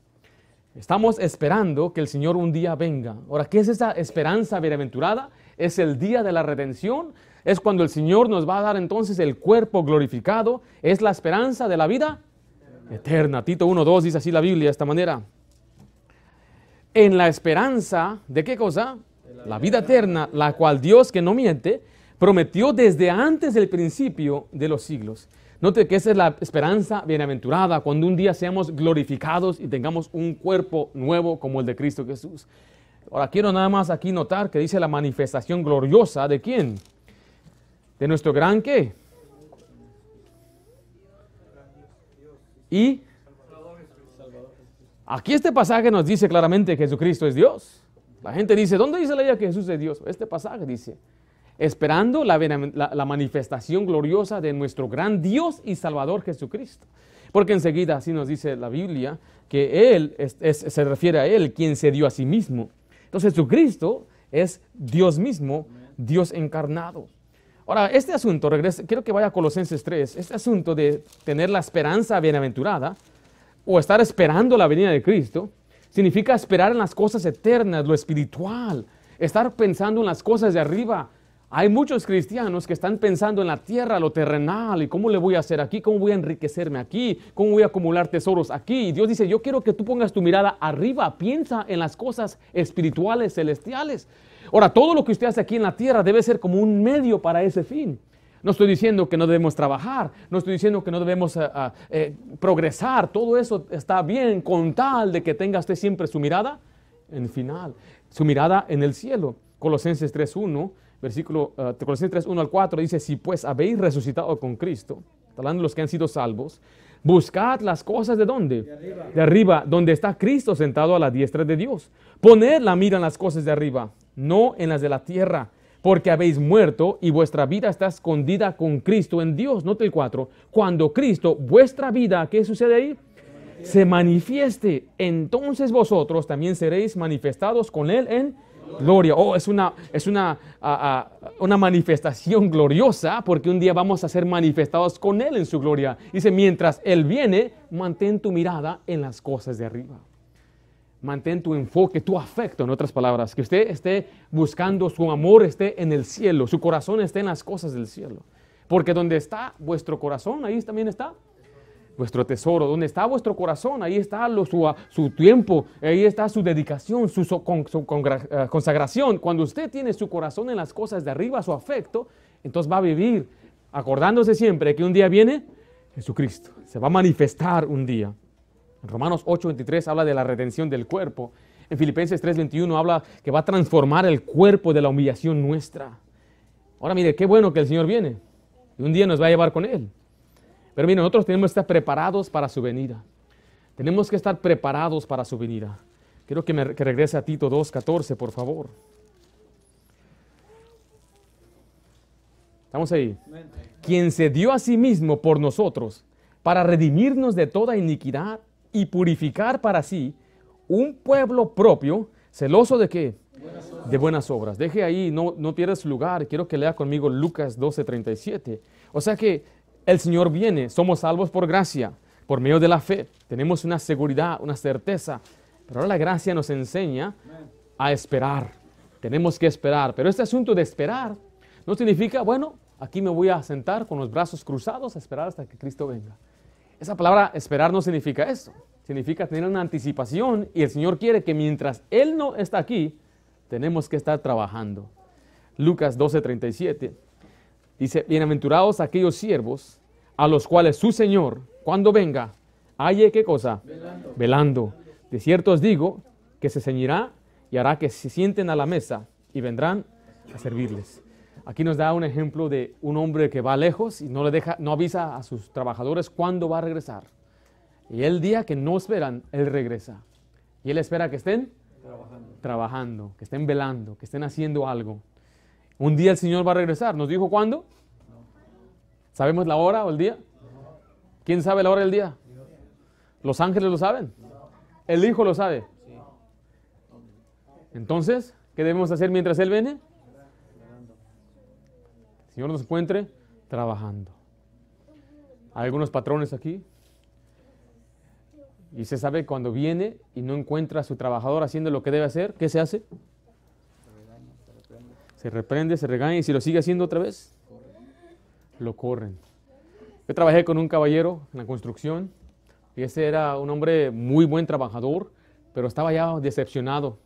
S1: Estamos esperando que el Señor un día venga. Ahora, ¿qué es esa esperanza bienaventurada? Es el día de la redención. Es cuando el Señor nos va a dar entonces el cuerpo glorificado. Es la esperanza de la vida eterna. Tito 1.2 dice así la Biblia de esta manera. En la esperanza de qué cosa? La vida eterna, la cual Dios que no miente, prometió desde antes del principio de los siglos. Note que esa es la esperanza bienaventurada, cuando un día seamos glorificados y tengamos un cuerpo nuevo como el de Cristo Jesús. Ahora quiero nada más aquí notar que dice la manifestación gloriosa de quién? De nuestro gran qué? Y aquí este pasaje nos dice claramente que Jesucristo es Dios. La gente dice, ¿dónde dice la idea que Jesús es Dios? Este pasaje dice, esperando la, manifestación gloriosa de nuestro gran Dios y Salvador Jesucristo. Porque enseguida así nos dice la Biblia que Él se refiere a Él, quien se dio a sí mismo. Entonces Jesucristo es Dios mismo, Dios encarnado. Ahora, este asunto, quiero que vaya a Colosenses 3, este asunto de tener la esperanza bienaventurada o estar esperando la venida de Cristo, significa esperar en las cosas eternas, lo espiritual, estar pensando en las cosas de arriba, hay muchos cristianos que están pensando en la tierra, lo terrenal, y cómo le voy a hacer aquí, cómo voy a enriquecerme aquí, cómo voy a acumular tesoros aquí. Y Dios dice, yo quiero que tú pongas tu mirada arriba, piensa en las cosas espirituales, celestiales. Ahora, todo lo que usted hace aquí en la tierra debe ser como un medio para ese fin. No estoy diciendo que no debemos trabajar, no estoy diciendo que no debemos eh, eh, eh, progresar, todo eso está bien con tal de que tenga usted siempre su mirada en el final, su mirada en el cielo. Colosenses 3.1 versículo uh, Colosenses 3, 1 al 4, dice, si pues habéis resucitado con Cristo, hablando de los que han sido salvos, buscad las cosas de dónde? De arriba. de arriba, donde está Cristo sentado a la diestra de Dios. Poned la mira en las cosas de arriba, no en las de la tierra, porque habéis muerto y vuestra vida está escondida con Cristo en Dios. Note el 4, cuando Cristo, vuestra vida, ¿qué sucede ahí? Se manifieste, entonces vosotros también seréis manifestados con Él en gloria. Oh, es una, es una, una manifestación gloriosa porque un día vamos a ser manifestados con Él en su gloria. Dice, mientras Él viene, mantén tu mirada en las cosas de arriba. Mantén tu enfoque, tu afecto, en otras palabras, que usted esté buscando su amor, esté en el cielo, su corazón esté en las cosas del cielo. Porque donde está vuestro corazón, ahí también está vuestro tesoro. Donde está vuestro corazón, ahí está su, tiempo, ahí está su dedicación, su, eh, consagración. Cuando usted tiene su corazón en las cosas de arriba, su afecto, entonces va a vivir acordándose siempre que un día viene Jesucristo. Se va a manifestar un día. En Romanos 8:23 habla de la redención del cuerpo. En Filipenses 3:21 habla que va a transformar el cuerpo de la humillación nuestra. Ahora mire, qué bueno que el Señor viene. Y un día nos va a llevar con Él. Pero mira, nosotros tenemos que estar preparados para su venida. Tenemos que estar preparados para su venida. Quiero que, me, regrese a Tito 2.14, por favor. Estamos ahí. Quien se dio a sí mismo por nosotros para redimirnos de toda iniquidad y purificar para sí un pueblo propio, celoso de qué? de buenas obras. Deje ahí, no, no pierdas lugar. Quiero que lea conmigo Lucas 12:37. O sea que el Señor viene, somos salvos por gracia, por medio de la fe. Tenemos una seguridad, una certeza. Pero ahora la gracia nos enseña a esperar. Tenemos que esperar. Pero este asunto de esperar no significa, bueno, aquí me voy a sentar con los brazos cruzados a esperar hasta que Cristo venga. Esa palabra esperar no significa eso. Significa tener una anticipación y el Señor quiere que mientras Él no está aquí, tenemos que estar trabajando. Lucas 12:37 dice, bienaventurados aquellos siervos a los cuales su Señor, cuando venga, halle qué cosa? Velando. De cierto os digo que se ceñirá y hará que se sienten a la mesa y vendrán a servirles. Aquí nos da un ejemplo de un hombre que va lejos y no le deja, no avisa a sus trabajadores cuándo va a regresar. Y el día que no esperan, él regresa. Y él espera que estén trabajando, trabajando que estén velando, que estén haciendo algo. Un día el Señor va a regresar. ¿Nos dijo cuándo? ¿Sabemos la hora o el día? ¿Quién sabe la hora del día? ¿Los ángeles lo saben? ¿El Hijo lo sabe? Entonces, ¿qué debemos hacer mientras Él viene? El Señor nos encuentre trabajando. Hay algunos patrones aquí. Y se sabe cuando viene y no encuentra a su trabajador haciendo lo que debe hacer, ¿qué se hace? Se reprende, se regaña y si lo sigue haciendo otra vez, lo corren. Yo trabajé con un caballero en la construcción y ese era un hombre muy buen trabajador, pero estaba ya decepcionado.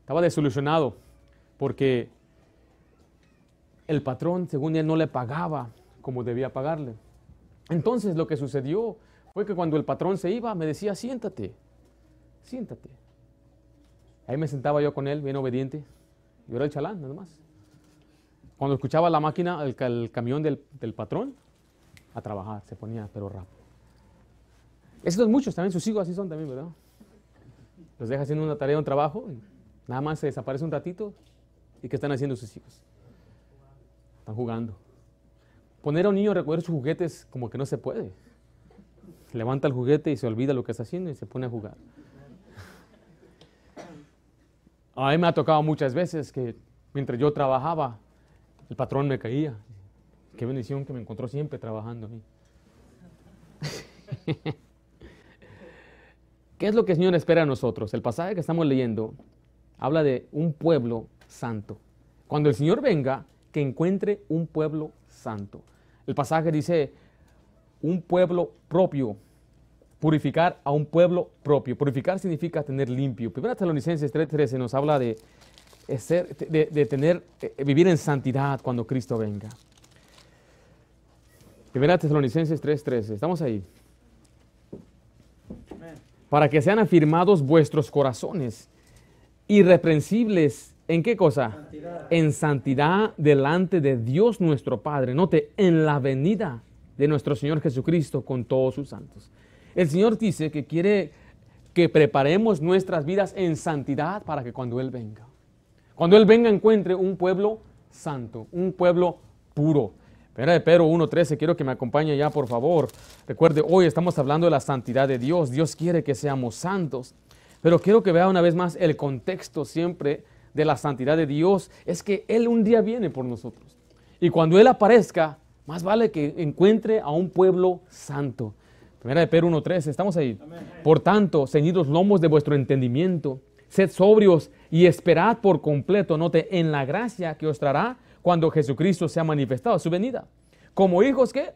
S1: Estaba desilusionado porque el patrón, según él, no le pagaba como debía pagarle. Entonces lo que sucedió fue que cuando el patrón se iba, me decía, siéntate, siéntate. Ahí me sentaba yo con él, bien obediente. Yo era el chalán, nada más. Cuando escuchaba la máquina, el, camión del, patrón, a trabajar, se ponía, pero rápido. Estos muchos también, sus hijos así son también, ¿verdad? Los deja haciendo una tarea, un trabajo, nada más se desaparece un ratito. ¿Y qué están haciendo sus hijos? Están jugando. Poner a un niño a recoger sus juguetes como que no se puede. Levanta el juguete y se olvida lo que está haciendo y se pone a jugar. A mí me ha tocado muchas veces que mientras yo trabajaba, el patrón me caía. Qué bendición que me encontró siempre trabajando. ¿Qué es lo que el Señor espera a nosotros? El pasaje que estamos leyendo habla de un pueblo santo. Cuando el Señor venga, que encuentre un pueblo santo. El pasaje dice, un pueblo propio, purificar a un pueblo propio. Purificar significa tener limpio. Primera Tesalonicenses 3.13 nos habla de, de, tener, eh, vivir en santidad cuando Cristo venga. Primera Tesalonicenses 3.13, estamos ahí. Para que sean afirmados vuestros corazones, irreprensibles ¿En qué cosa? En santidad delante de Dios nuestro Padre. Note, en la venida de nuestro Señor Jesucristo con todos sus santos. El Señor dice que quiere que preparemos nuestras vidas en santidad para que cuando Él venga, cuando Él venga encuentre un pueblo santo, un pueblo puro. Primera de Pedro 1.13, quiero que me acompañe ya por favor. Recuerde, hoy estamos hablando de la santidad de Dios. Dios quiere que seamos santos. Pero quiero que vea una vez más el contexto siempre de la santidad de Dios es que Él un día viene por nosotros. Y cuando Él aparezca, más vale que encuentre a un pueblo santo. Primera de Pedro 1.3, estamos ahí. Por tanto, ceñidos lomos de vuestro entendimiento, sed sobrios y esperad por completo, note, en la gracia que os traerá cuando Jesucristo sea manifestado, su venida. Como hijos que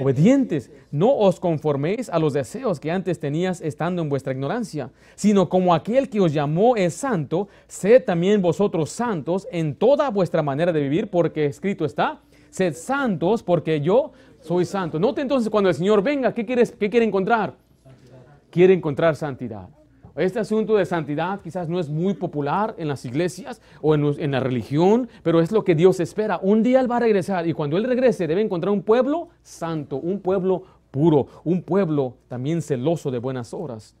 S1: Obedientes. No os conforméis a los deseos que antes tenías estando en vuestra ignorancia, sino como aquel que os llamó es santo, sed también vosotros santos en toda vuestra manera de vivir, porque escrito está, sed santos porque yo soy santo. Note entonces cuando el Señor venga, ¿qué, quieres, qué quiere encontrar? Quiere encontrar santidad. Este asunto de santidad quizás no es muy popular en las iglesias o en, la religión, pero es lo que Dios espera. Un día Él va a regresar y cuando Él regrese debe encontrar un pueblo santo, un pueblo puro, un pueblo también celoso de buenas obras.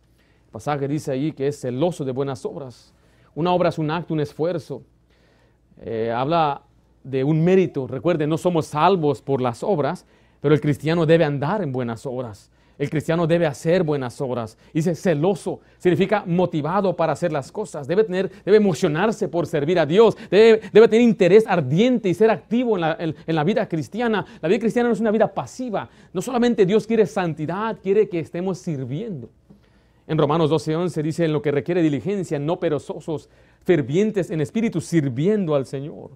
S1: El pasaje dice ahí que es celoso de buenas obras. Una obra es un acto, un esfuerzo. Eh, habla de un mérito. Recuerde, no somos salvos por las obras, pero el cristiano debe andar en buenas obras. El cristiano debe hacer buenas obras. Dice celoso, significa motivado para hacer las cosas. Debe, tener, debe emocionarse por servir a Dios. Debe, tener interés ardiente y ser activo en la, en la, vida cristiana. La vida cristiana no es una vida pasiva. No solamente Dios quiere santidad, quiere que estemos sirviendo. En Romanos 12:11 dice, en lo que requiere diligencia, no perezosos, fervientes en espíritu, sirviendo al Señor.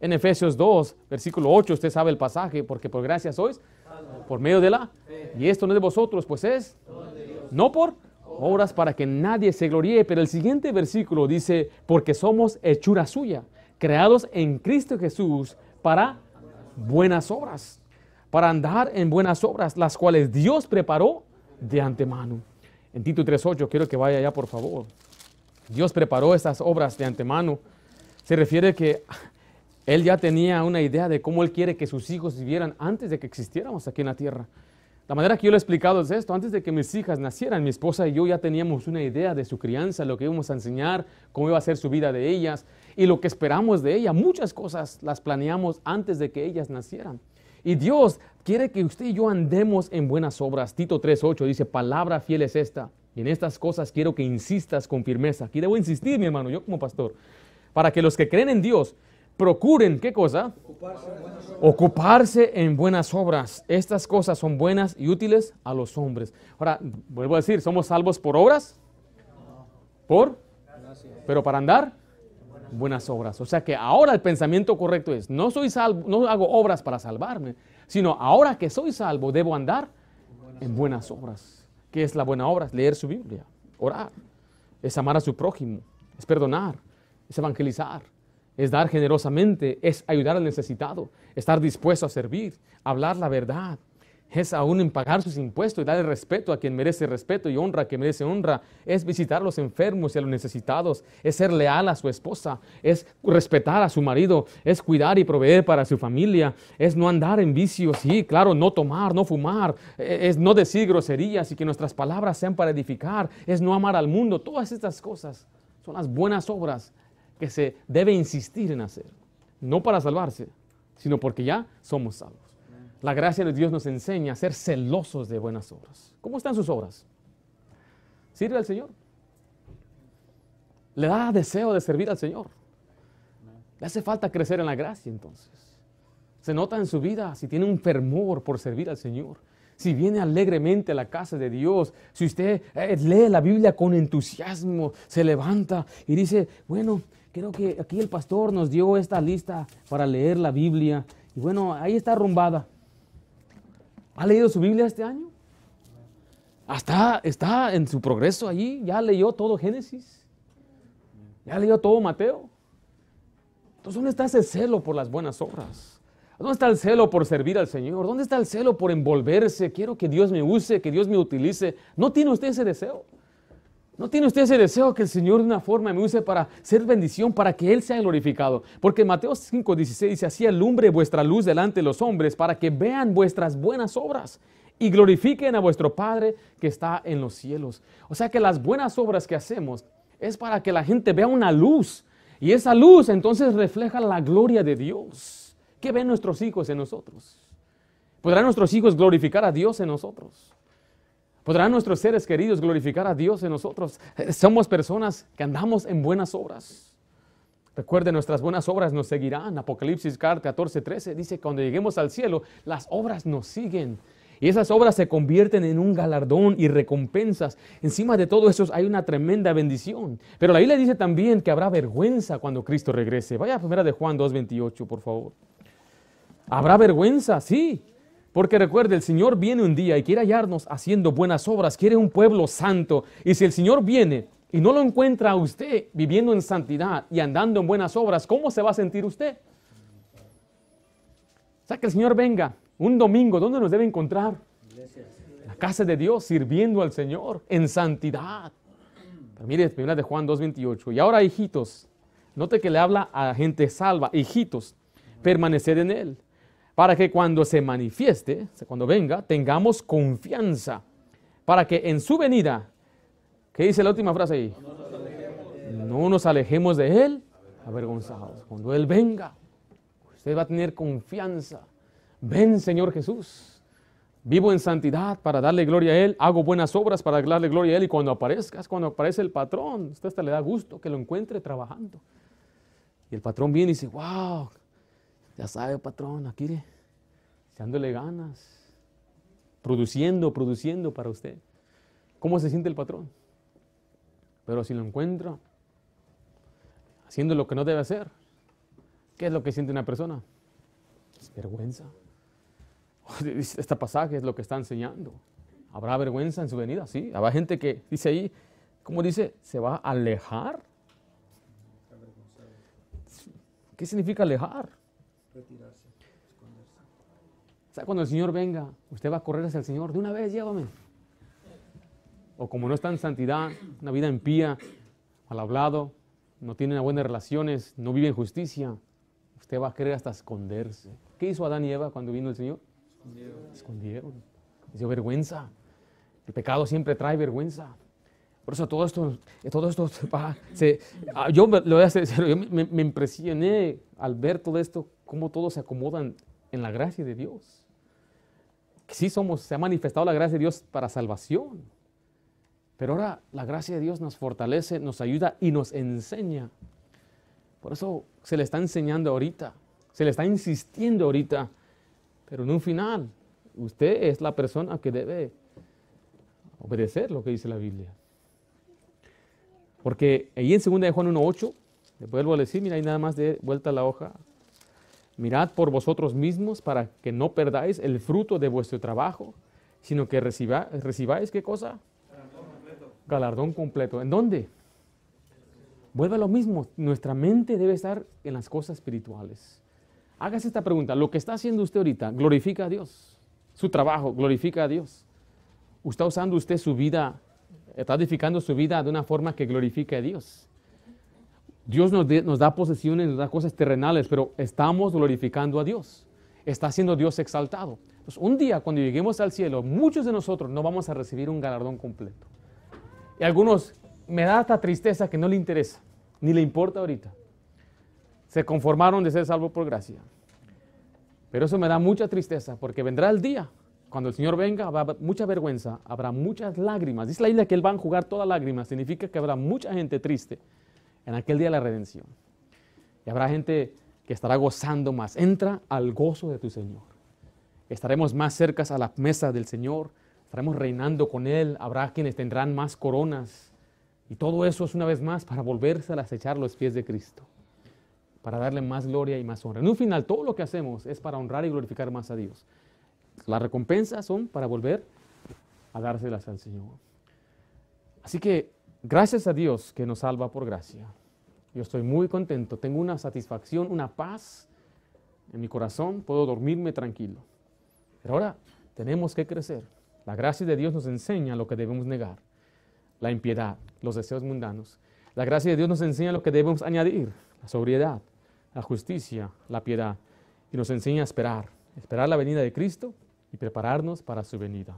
S1: En Efesios 2, versículo 8, usted sabe el pasaje, porque por gracia sois por medio de la... Y esto no es de vosotros, pues es... No por obras para que nadie se gloríe, pero el siguiente versículo dice, porque somos hechura suya, creados en Cristo Jesús para buenas obras, para andar en buenas obras, las cuales Dios preparó de antemano. En Tito 3.8, quiero que vaya allá por favor. Dios preparó estas obras de antemano. Se refiere que Él ya tenía una idea de cómo Él quiere que sus hijos vivieran antes de que existiéramos aquí en la tierra. La manera que yo lo he explicado es esto, antes de que mis hijas nacieran, mi esposa y yo ya teníamos una idea de su crianza, lo que íbamos a enseñar, cómo iba a ser su vida de ellas y lo que esperamos de ella. Muchas cosas las planeamos antes de que ellas nacieran. Y Dios quiere que usted y yo andemos en buenas obras. Tito 3.8 dice, palabra fiel es esta. Y en estas cosas quiero que insistas con firmeza. Aquí debo insistir, mi hermano, yo como pastor, para que los que creen en Dios procuren, ¿qué cosa? Ocuparse en, buenas obras. Estas cosas son buenas y útiles a los hombres. Ahora, vuelvo a decir, ¿somos salvos por obras? ¿Por? Pero para andar, buenas obras. O sea que ahora el pensamiento correcto es, no soy salvo, no hago obras para salvarme, sino ahora que soy salvo, debo andar en buenas obras. ¿Qué es la buena obra? Leer su Biblia, orar, es amar a su prójimo, es perdonar, es evangelizar, es dar generosamente, es ayudar al necesitado, estar dispuesto a servir, hablar la verdad, es aún en pagar sus impuestos y darle respeto a quien merece respeto y honra a quien merece honra, es visitar a los enfermos y a los necesitados, es ser leal a su esposa, es respetar a su marido, es cuidar y proveer para su familia, es no andar en vicios, sí, claro, no tomar, no fumar, e, es no decir groserías y que nuestras palabras sean para edificar, es no amar al mundo, todas estas cosas son las buenas obras que se debe insistir en hacer. No para salvarse, sino porque ya somos salvos. La gracia de Dios nos enseña a ser celosos de buenas obras. ¿Cómo están sus obras? ¿Sirve al Señor? ¿Le da deseo de servir al Señor? Le hace falta crecer en la gracia entonces. Se nota en su vida si tiene un fervor por servir al Señor si viene alegremente a la casa de Dios, si usted eh, lee la Biblia con entusiasmo, se levanta y dice, bueno, creo que aquí el pastor nos dio esta lista para leer la Biblia. Y bueno, ahí está arrumbada. ¿Ha leído su Biblia este año? Hasta está en su progreso allí, ya leyó todo Génesis. Ya leyó todo Mateo. Entonces, ¿dónde está ese celo por las buenas obras? ¿Dónde está el celo por servir al Señor? ¿Dónde está el celo por envolverse? Quiero que Dios me use, que Dios me utilice. ¿No tiene usted ese deseo? ¿No tiene usted ese deseo que el Señor de una forma me use para ser bendición, para que Él sea glorificado? Porque Mateo 5:16 dice, así alumbre vuestra luz delante de los hombres para que vean vuestras buenas obras y glorifiquen a vuestro Padre que está en los cielos. O sea que las buenas obras que hacemos es para que la gente vea una luz y esa luz entonces refleja la gloria de Dios. ¿Qué ven nuestros hijos en nosotros? ¿Podrán nuestros hijos glorificar a Dios en nosotros? ¿Podrán nuestros seres queridos glorificar a Dios en nosotros? Eh, somos personas que andamos en buenas obras. Recuerden, nuestras buenas obras nos seguirán. Apocalipsis 14, 13 dice, cuando lleguemos al cielo, las obras nos siguen. Y esas obras se convierten en un galardón y recompensas. Encima de todo eso hay una tremenda bendición. Pero la Biblia dice también que habrá vergüenza cuando Cristo regrese. Vaya a primera de Juan 2.28, por favor. Habrá vergüenza, sí. Porque recuerde, el Señor viene un día y quiere hallarnos haciendo buenas obras, quiere un pueblo santo. Y si el Señor viene y no lo encuentra a usted viviendo en santidad y andando en buenas obras, ¿cómo se va a sentir usted? O sea, que el Señor venga un domingo, ¿dónde nos debe encontrar? En la casa de Dios, sirviendo al Señor en santidad. Mire, primera de Juan 2.28. Y ahora, hijitos, note que le habla a gente salva, hijitos, permaneced en Él para que cuando se manifieste, cuando venga, tengamos confianza, para que en su venida, ¿qué dice la última frase ahí? No nos alejemos de Él avergonzados. Cuando Él venga, usted va a tener confianza. Ven, Señor Jesús. Vivo en santidad para darle gloria a Él. Hago buenas obras para darle gloria a Él. Y cuando aparezcas, cuando aparece el patrón, usted hasta le da gusto que lo encuentre trabajando. Y el patrón viene y dice, wow, ya sabe, patrón, aquí echándole ganas, produciendo, produciendo para usted. ¿Cómo se siente el patrón? Pero si lo encuentra haciendo lo que no debe hacer, ¿qué es lo que siente una persona? Es vergüenza. Este pasaje es lo que está enseñando. ¿Habrá vergüenza en su venida? Sí. Habrá gente que dice ahí, ¿cómo dice? ¿Se va a alejar? ¿Qué significa alejar? Sea, cuando el Señor venga, usted va a correr hacia el Señor, de una vez llévame. O como no está en santidad, una vida impía, mal hablado, no tiene buenas relaciones, no vive en justicia, usted va a querer hasta esconderse. ¿Qué hizo Adán y Eva cuando vino el Señor? Escondieron. Escondieron. dio vergüenza. El pecado siempre trae vergüenza. Por eso todo esto, todo esto se, ah, yo, lo voy a hacer, me, me, impresioné al ver todo esto, cómo todos se acomodan en la gracia de Dios. Que sí somos, se ha manifestado la gracia de Dios para salvación. Pero ahora la gracia de Dios nos fortalece, nos ayuda y nos enseña. Por eso se le está enseñando ahorita, se le está insistiendo ahorita. Pero en un final, usted es la persona que debe obedecer lo que dice la Biblia. Porque ahí en 2 de Juan 1.8, le vuelvo a decir, mira, ahí nada más de vuelta la hoja. Mirad por vosotros mismos para que no perdáis el fruto de vuestro trabajo, sino que recibáis, ¿qué cosa? Galardón completo. Completo. ¿En dónde? Vuelve a lo mismo. Nuestra mente debe estar en las cosas espirituales. Hágase esta pregunta. ¿Lo que está haciendo usted ahorita glorifica a Dios? ¿Su trabajo glorifica a Dios? ¿Está usando usted su vida está edificando su vida de una forma que glorifique a Dios. Dios nos, da posesiones, nos da cosas terrenales, pero estamos glorificando a Dios. Está siendo Dios exaltado. Entonces, un día cuando lleguemos al cielo, muchos de nosotros no vamos a recibir un galardón completo. Y algunos me da esta tristeza que no le interesa, ni le importa ahorita. Se conformaron de ser salvos por gracia. Pero eso me da mucha tristeza porque vendrá el día cuando el Señor venga, habrá mucha vergüenza, habrá muchas lágrimas. Dice la isla que Él va a jugar todas lágrimas. Significa que habrá mucha gente triste en aquel día de la redención. Y habrá gente que estará gozando más. Entra al gozo de tu Señor. Estaremos más cercas a la mesa del Señor. Estaremos reinando con Él. Habrá quienes tendrán más coronas. Y todo eso es una vez más para volverse a acechar los pies de Cristo. Para darle más gloria y más honra. En un final, todo lo que hacemos es para honrar y glorificar más a Dios. Las recompensas son para volver a dárselas al Señor. Así que gracias a Dios que nos salva por gracia. Yo estoy muy contento, tengo una satisfacción, una paz en mi corazón, puedo dormirme tranquilo. Pero ahora tenemos que crecer. La gracia de Dios nos enseña lo que debemos negar, la impiedad, los deseos mundanos. La gracia de Dios nos enseña lo que debemos añadir, la sobriedad, la justicia, la piedad. Y nos enseña a esperar, esperar la venida de Cristo y prepararnos para su venida.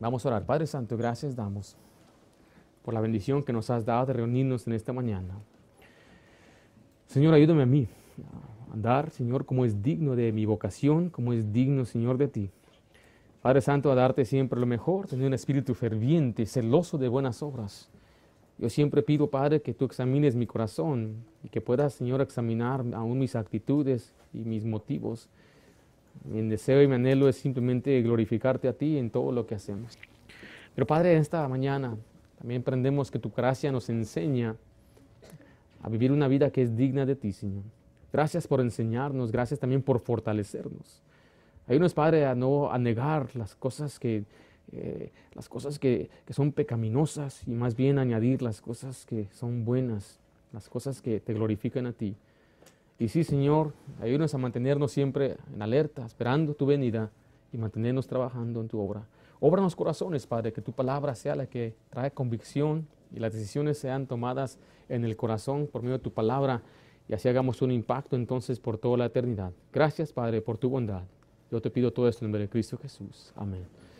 S1: Vamos a orar. Padre Santo, gracias damos por la bendición que nos has dado de reunirnos en esta mañana. Señor, ayúdame a mí a andar, Señor, como es digno de mi vocación, como es digno, Señor, de ti. Padre Santo, a darte siempre lo mejor, tener un espíritu ferviente, celoso de buenas obras. Yo siempre pido, Padre, que tú examines mi corazón y que puedas, Señor, examinar aún mis actitudes y mis motivos mi deseo y mi anhelo es simplemente glorificarte a ti en todo lo que hacemos. Pero Padre, en esta mañana también aprendemos que tu gracia nos enseña a vivir una vida que es digna de ti, Señor. Gracias por enseñarnos, gracias también por fortalecernos. Ayúdanos, Padre, a no a negar las cosas que, eh, las cosas que, que son pecaminosas y más bien añadir las cosas que son buenas, las cosas que te glorifican a ti. Y sí, Señor, ayúdanos a mantenernos siempre en alerta, esperando tu venida y mantenernos trabajando en tu obra. Obra en los corazones, Padre, que tu palabra sea la que trae convicción y las decisiones sean tomadas en el corazón por medio de tu palabra y así hagamos un impacto entonces por toda la eternidad. Gracias, Padre, por tu bondad. Yo te pido todo esto en nombre de Cristo Jesús. Amén.